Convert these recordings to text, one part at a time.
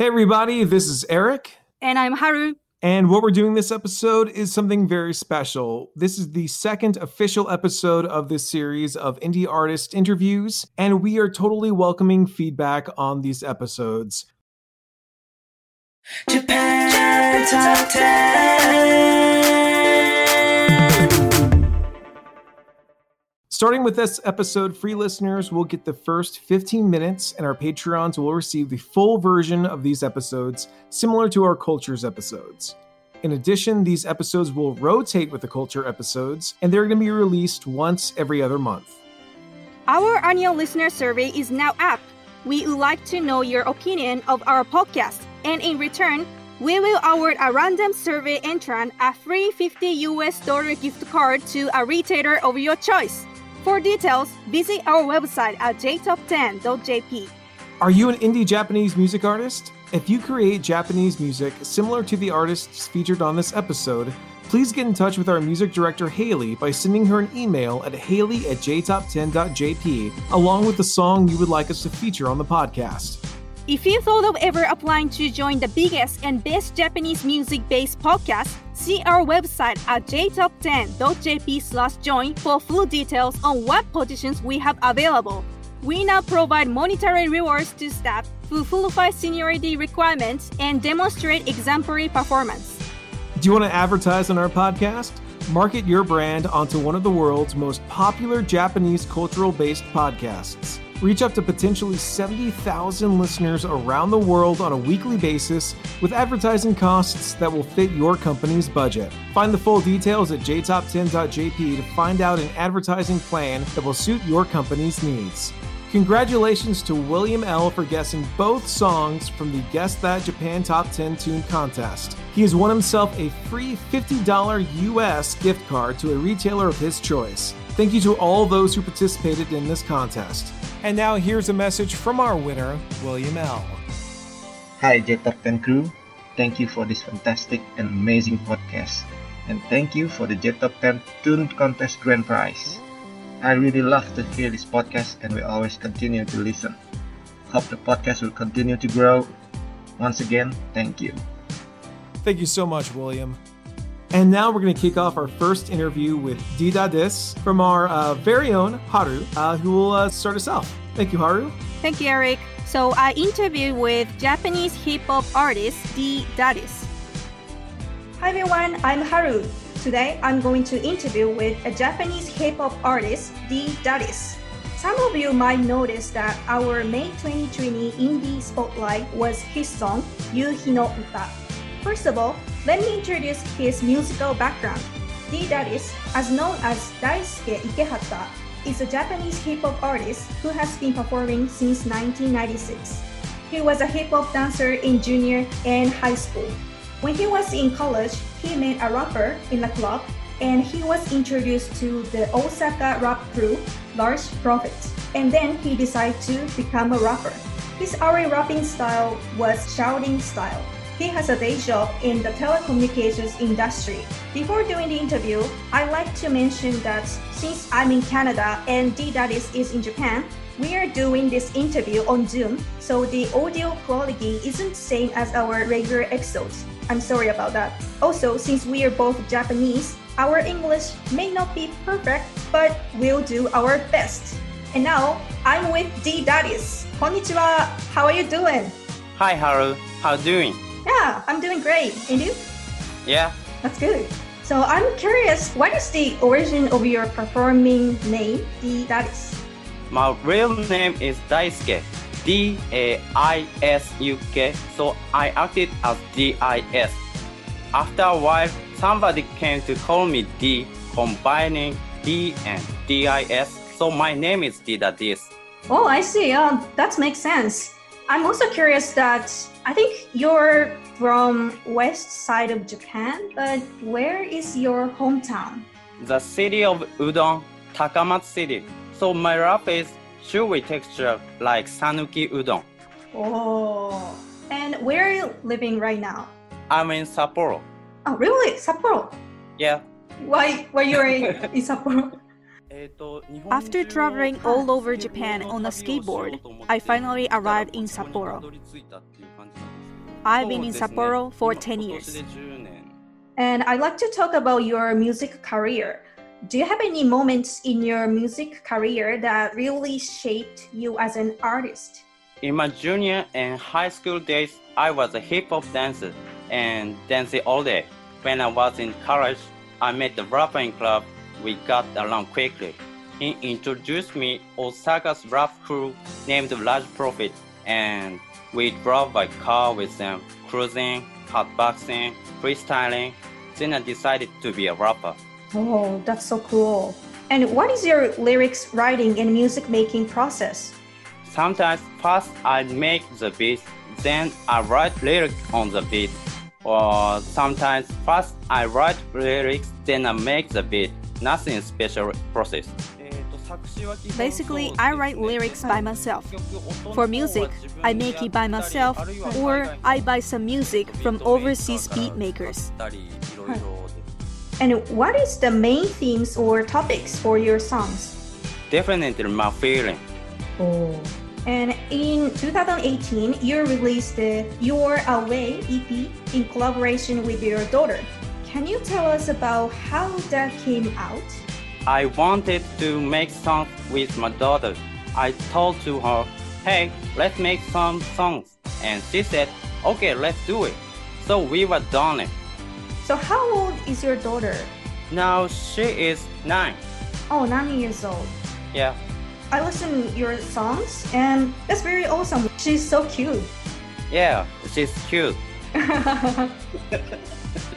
Hey, everybody, this is Eric. And I'm Haru. And what we're doing this episode is something very special. This is the second official episode of this series of indie artist interviews, and we are totally welcoming feedback on these episodes. Japan Top 10. Starting with this episode, free listeners will get the first 15 minutes, and our Patreons will receive the full version of these episodes, similar to our Cultures episodes. In addition, these episodes will rotate with the Culture episodes, and they're going to be released once every other month. Our annual listener survey is now up. We would like to know your opinion of our podcast, and in return, we will award a random survey entrant a free 50 US dollar gift card to a retailer of your choice. For details, visit our website at jtop10.jp. Are you an indie Japanese music artist? If you create Japanese music similar to the artists featured on this episode, please get in touch with our music director Haley by sending her an email at haley at jtop10.jp along with the song you would like us to feature on the podcast. If you thought of ever applying to join the biggest and best Japanese music based podcast, see our website at jtop10.jp slash join for full details on what positions we have available. We now provide monetary rewards to staff who fulfill seniority requirements and demonstrate exemplary performance. Do you want to advertise on our podcast? Market your brand onto one of the world's most popular Japanese cultural based podcasts. Reach up to potentially 70,000 listeners around the world on a weekly basis with advertising costs that will fit your company's budget. Find the full details at jtop10.jp to find out an advertising plan that will suit your company's needs. Congratulations to William L. for guessing both songs from the Guess That Japan Top 10 Tune contest. He has won himself a free $50 US gift card to a retailer of his choice. Thank you to all those who participated in this contest. And now here's a message from our winner, William L. Hi, J Top 10 crew. Thank you for this fantastic and amazing podcast. And thank you for the J Top 10 Tune Contest Grand Prize. I really love to hear this podcast and will always continue to listen. Hope the podcast will continue to grow. Once again, thank you. Thank you so much, William. And now we're going to kick off our first interview with Dida Dis from our uh, very own Haru, uh, who will uh, start us off. Thank you, Haru. Thank you, Eric. So I interviewed with Japanese hip hop artist D Dadis. Hi everyone, I'm Haru. Today, I'm going to interview with a Japanese hip-hop artist, D. Dadis. Some of you might notice that our May 2020 Indie Spotlight was his song, Yuhi no Uta. First of all, let me introduce his musical background. D. Dadis, as known as Daisuke Ikehata, is a Japanese hip-hop artist who has been performing since 1996. He was a hip-hop dancer in junior and high school. When he was in college, he met a rapper in a club and he was introduced to the Osaka rap crew, Large Profit. And then he decided to become a rapper. His early rapping style was shouting style. He has a day job in the telecommunications industry. Before doing the interview, I'd like to mention that since I'm in Canada and D Daddies is in Japan, we are doing this interview on Zoom, so the audio quality isn't same as our regular episodes. I'm sorry about that. Also, since we are both Japanese, our English may not be perfect, but we'll do our best. And now, I'm with D Daddies. Konnichiwa. How are you doing? Hi, Haru. How are you doing? Yeah, I'm doing great. And you? Yeah. That's good. So I'm curious, what is the origin of your performing name, D? My real name is Daisuke. D A I S U K. So I acted as D I S. After a while, somebody came to call me D, combining D and D I S. So my name is D. Oh, I see. Um, that makes sense. I'm also curious that I think you're from west side of Japan, but where is your hometown? The city of Udon, Takamatsu City. So my rap is chewy texture like Sanuki Udon. Oh, and where are you living right now? I'm in Sapporo. Oh, really? Sapporo? Yeah. Why? Why you're in, in Sapporo? After traveling all over Japan on a skateboard, I finally arrived in Sapporo. I've been in Sapporo for 10 years. And I'd like to talk about your music career. Do you have any moments in your music career that really shaped you as an artist? In my junior and high school days, I was a hip hop dancer and dancing all day. When I was in college, I met the rapper in club. We got along quickly. He introduced me Osaka's rap crew named Large Profit, and we drove by car with them, cruising, hotboxing, freestyling. Then I decided to be a rapper. Oh, that's so cool. And what is your lyrics writing and music making process? Sometimes first I make the beat, then I write lyrics on the beat. Or sometimes first I write lyrics, then I make the beat. Nothing special process. Basically, I write lyrics by myself. For music, I make it by myself or I buy some music from overseas beat makers. And what is the main themes or topics for your songs? Definitely my feeling. Oh. And in 2018, you released the Your Away EP in collaboration with your daughter. Can you tell us about how that came out? I wanted to make songs with my daughter. I told to her, hey, let's make some songs. And she said, okay, let's do it. So we were done it. So how old is your daughter? Now she is nine. Oh, nine years old. Yeah. I listen your songs and that's very awesome. She's so cute. Yeah, she's cute.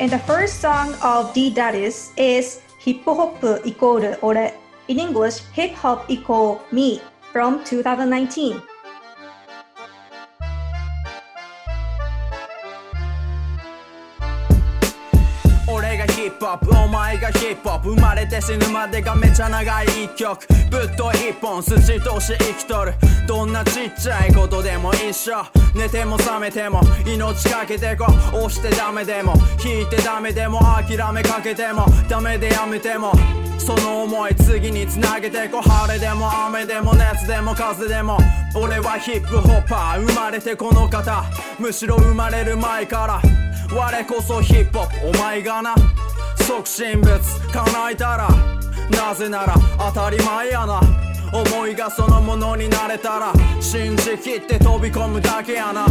And the first song of D Daddies is Hip Hop equal Ore. In English, Hip Hop equal Me from 2019. ップお前がヒップホップ生まれて死ぬまでがめちゃ長い一曲。ぶっとい一本筋通し生きとる。どんなちっちゃいことでも一緒。寝ても覚めても命かけてこ押してダメでも引いてダメでも諦めかけてもダメでやめても。その思い次につなげてこ晴れでも雨でも熱でも風でも。俺はヒップホッパー。生まれてこの方。むしろ生まれる前から。我こそヒップホップ。お前がな。即身仏叶えたらなぜなら当たり前やな。思いがそのものになれたら信じきって飛び込むだけやな。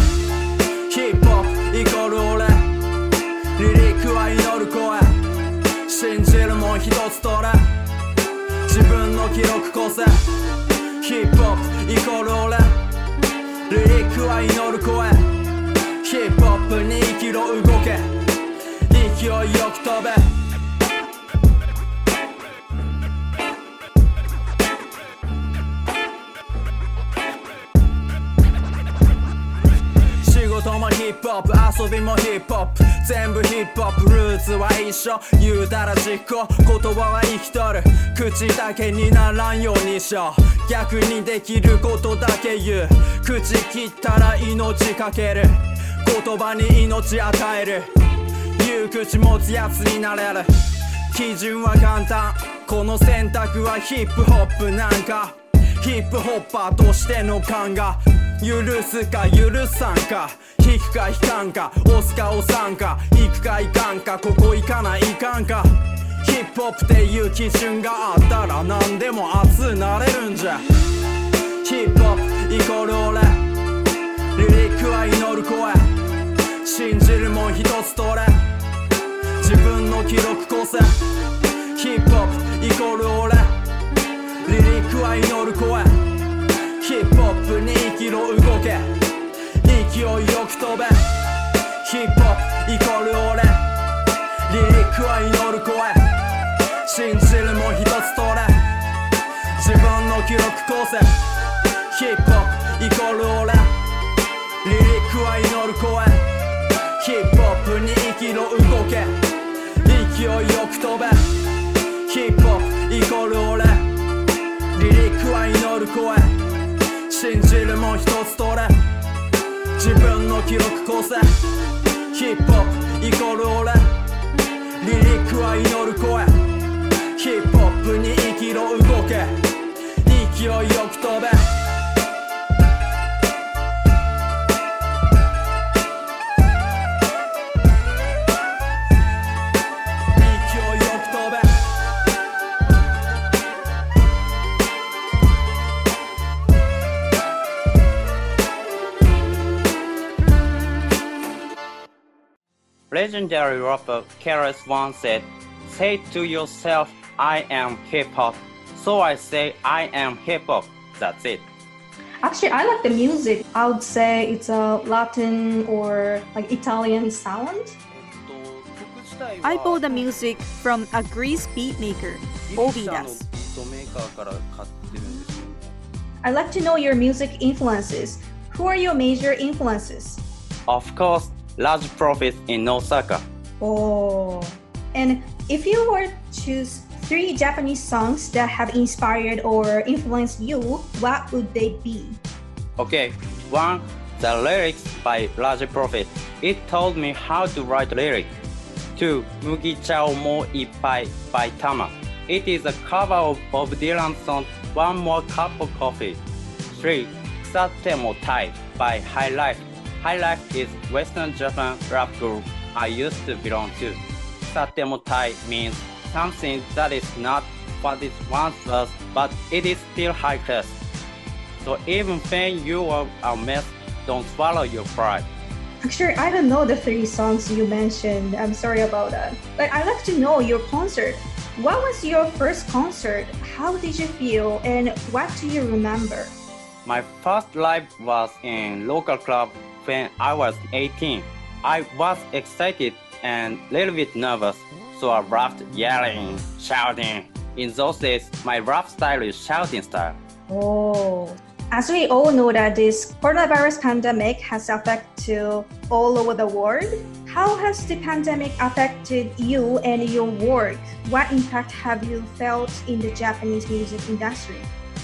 ヒップホップイコール俺。リリックは祈る声。信じるもん一つ取れ。自分の記録こせ。ヒップホップイコール俺。リリックは祈る声。ヒップホップに生きろ動け。勢いよく飛べ。ヒップホップ遊びもヒップホップ。全部ヒップホップルーツは一緒。言うたら実行。言葉は生きとる。口だけにならんようにしよう。逆にできることだけ言う。口切ったら命かける。言葉に命与える。言う口持つやつになれる。基準は簡単。この選択はヒップホップなんか。ヒップホッパーとしての勘が許すか許さんか。引くか引かんか。押すか押さんか。行くか行かんか。ここ行かないかんか。ヒップホップっていう基準があったら何でも熱なれるんじゃ。ヒップホップイコール俺リリックは祈る声。信じるもん一つとれ。自分の記録構成ヒップホップ。飛べヒップホップイコール俺。リリックは祈る声。信じるも一つとれ。自分の記録構成ヒップホップイコール俺。リリックは祈る声。ヒップホップに生きろ動け。勢いよく飛べ。ヒップホップイコール俺。リリックは祈る声。信じるも一つ。自分の記録構成ヒップホップイコール俺。リリックは祈る声。ヒップホップに生きろ動け。勢い Legendary rapper KRS once said, Say to yourself, I am hip hop. So I say, I am hip hop. That's it. Actually, I like the music. I would say it's a Latin or like Italian sound. I bought the music from a Greece beat maker, Ovidas. I'd like to know your music influences. Who are your major influences? Of course, large profits in Osaka. Oh. And if you were to choose three Japanese songs that have inspired or influenced you, what would they be? Okay, one, the lyrics by Large Profit. It told me how to write lyrics. Two, Mugi Chao Mo Ippai by Tama. It is a cover of Bob Dylan's song One More Cup of Coffee. Three, Satemo Tai by High Life. High Life is Western Japan rap group I used to belong to. Satemo Tai means something that is not what it once was, but it is still high class. So even when you are a mess, don't swallow your pride. Actually, I don't know the three songs you mentioned. I'm sorry about that. But I'd like to know your concert. What was your first concert? How did you feel? And what do you remember? My first live was in local club when I was 18. I was excited and a little bit nervous, so I rapped yelling, shouting. In those days, my rap style is shouting style. Oh. As we all know that this coronavirus pandemic has affected all over the world, how has the pandemic affected you and your work? What impact have you felt in the Japanese music industry?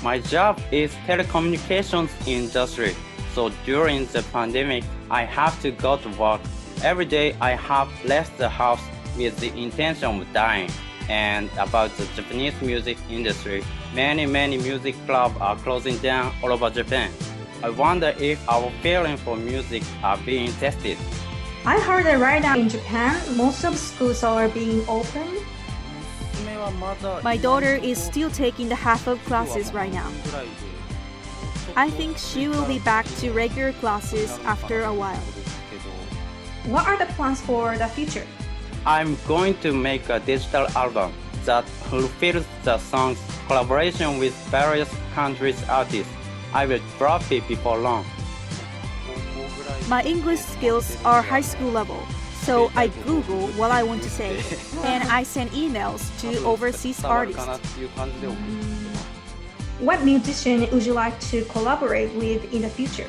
My job is telecommunications industry. So during the pandemic, I have to go to work. Every day I have left the house with the intention of dying. And about the Japanese music industry, many many music clubs are closing down all over Japan. I wonder if our feeling for music are being tested. I heard that right now in Japan, most of schools are being open. My daughter is still taking the half of classes right now. I think she will be back to regular classes after a while. What are the plans for the future? I'm going to make a digital album that fulfills the songs collaboration with various countries artists. I will drop it before long. My English skills are high school level. So I Google what I want to say and I send emails to overseas artists. What musician would you like to collaborate with in the future?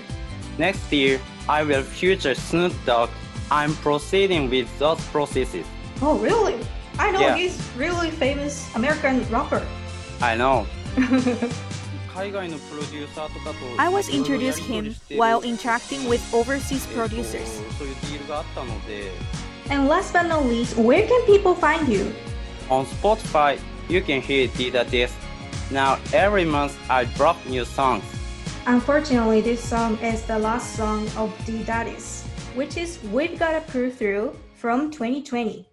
Next year, I will feature Snoop Dogg. I'm proceeding with those processes. Oh, really? I know yeah. he's really famous American rapper. I know. I was introduced him while interacting with overseas producers. And last but not least, where can people find you? On Spotify, you can hear Dida Death now every month I drop new songs. Unfortunately, this song is the last song of the Daddies, which is We've Gotta Prove Through from 2020.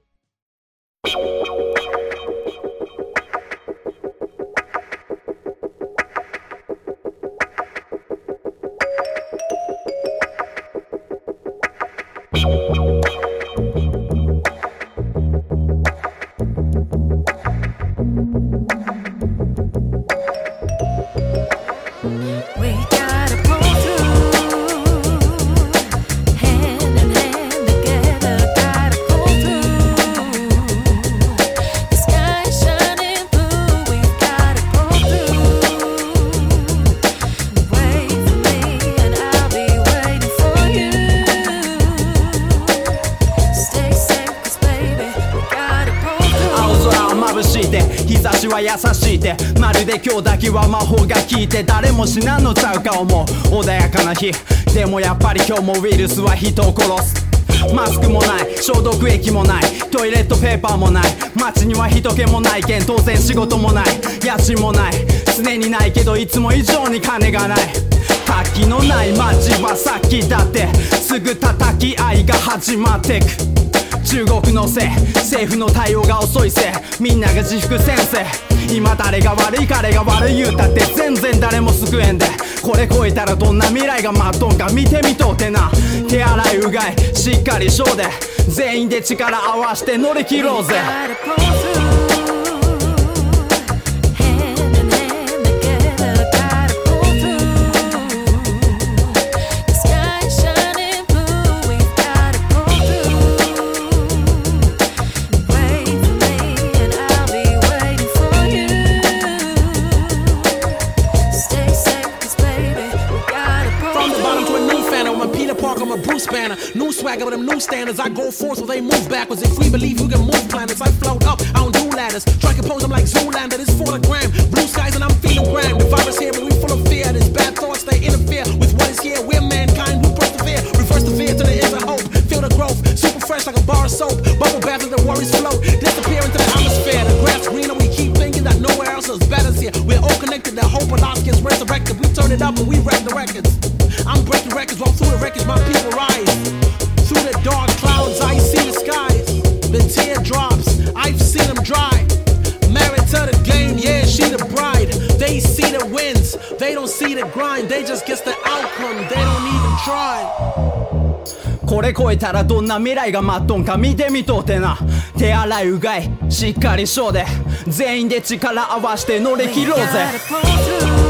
て。まるで今日だけは魔法が効いて誰も死なんのちゃうか思う。穏やかな日。でもやっぱり今日もウイルスは人を殺す。マスクもない。消毒液もない。トイレットペーパーもない街には人気もないけん当然仕事もない。家賃もない。常にないけどいつも以上に金がない。活気のない街はさっきだって。すぐ叩き合いが始まってく。中国のせい。政府の対応が遅いせい。みんなが自粛先生今誰が悪い彼が悪い言うたって全然誰も救えんで。これ超えたらどんな未来が待っとんか見てみとうてな。手洗いうがいしっかりしょうで。全員で力合わして乗り切ろうぜ。Them standards. I go forth so they move backwards. If we believe we can move planets, I float up, I don't do ladders. Try to pose, I'm like Zoolander, this gram. Blue skies and I'm feeling grand. The virus here, but we full of fear. This bad thoughts, they interfere with what is here. We're mankind who persevere. Reverse the fear to the end of hope. Feel the growth, super fresh like a bar of soap. Bubble bath as the worries float. Disappear into the atmosphere. The grass greener, we keep thinking that nowhere else is better here. We're all connected, the hope of lost gets resurrected. We turn it up and we wreck the records. I'm breaking records, walk through the records, my people rise. They don't see the grind. They just guess the outcome, they don't even try. これ超えたらどんな未来が待っとんか見てみとってな手洗いうがいしっかりしようで全員で力合わして乗り切ろうぜ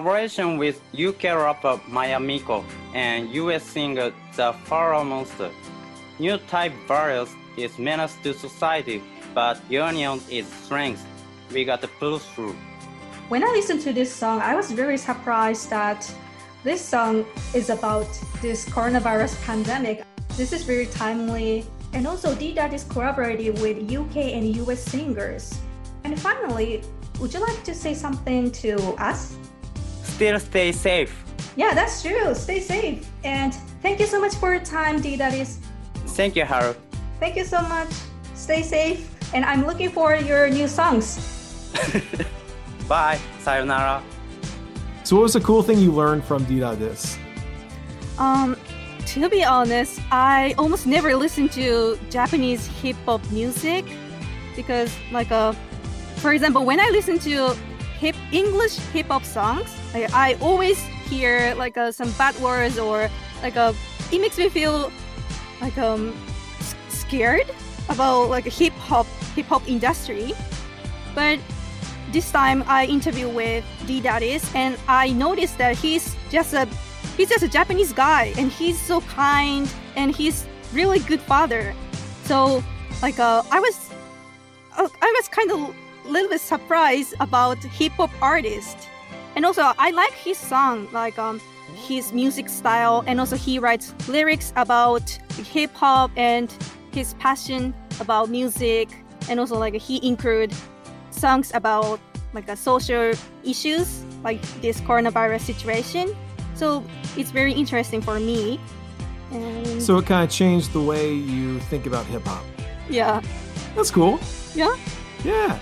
Collaboration with UK rapper Mayamiko and US singer The Pharaoh Monster. New type virus is menace to society, but union is strength. We got to pull through. When I listened to this song, I was very surprised that This song is about this coronavirus pandemic. This is very timely. And also, D Daddy's collaborated with UK and US singers. And finally, would you like to say something to us? Still stay safe. Yeah, that's true. Stay safe. And thank you so much for your time, D Daddies. Thank you, Haru. Thank you so much. Stay safe. And I'm looking for your new songs. Bye. Sayonara. So, what was the cool thing you learned from D.Dis? Um, to be honest, I almost never listen to Japanese hip hop music because, like, uh, for example, when I listen to hip English hip hop songs, I always hear like uh, some bad words or like uh, it makes me feel like um scared about like hip hop hip hop industry. But this time I interview with D Daddies and I noticed that he's just a he's just a Japanese guy and he's so kind and he's really good father. So like uh, I was uh, I was kind of a little bit surprised about hip hop artist. And also I like his song like um his music style and also he writes lyrics about hip hop and his passion about music and also like he include songs about like a social issues like this coronavirus situation so it's very interesting for me and So, it kind of changed the way you think about hip hop. yeah That's cool. yeah Yeah.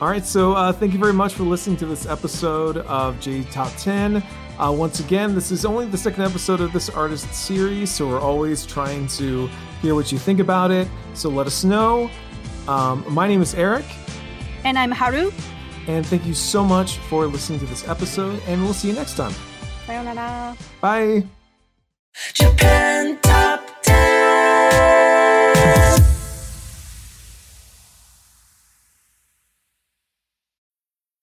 All right. So, uh, thank you very much for listening to this episode of J Top 10. Uh, once again, this is only the second episode of this artist series, so we're always trying to hear what you think about it. So, let us know. Um, my name is Eric, and i'm haru and thank you so much for listening to this episode, and we'll see you next time. sayonara Bye. Japan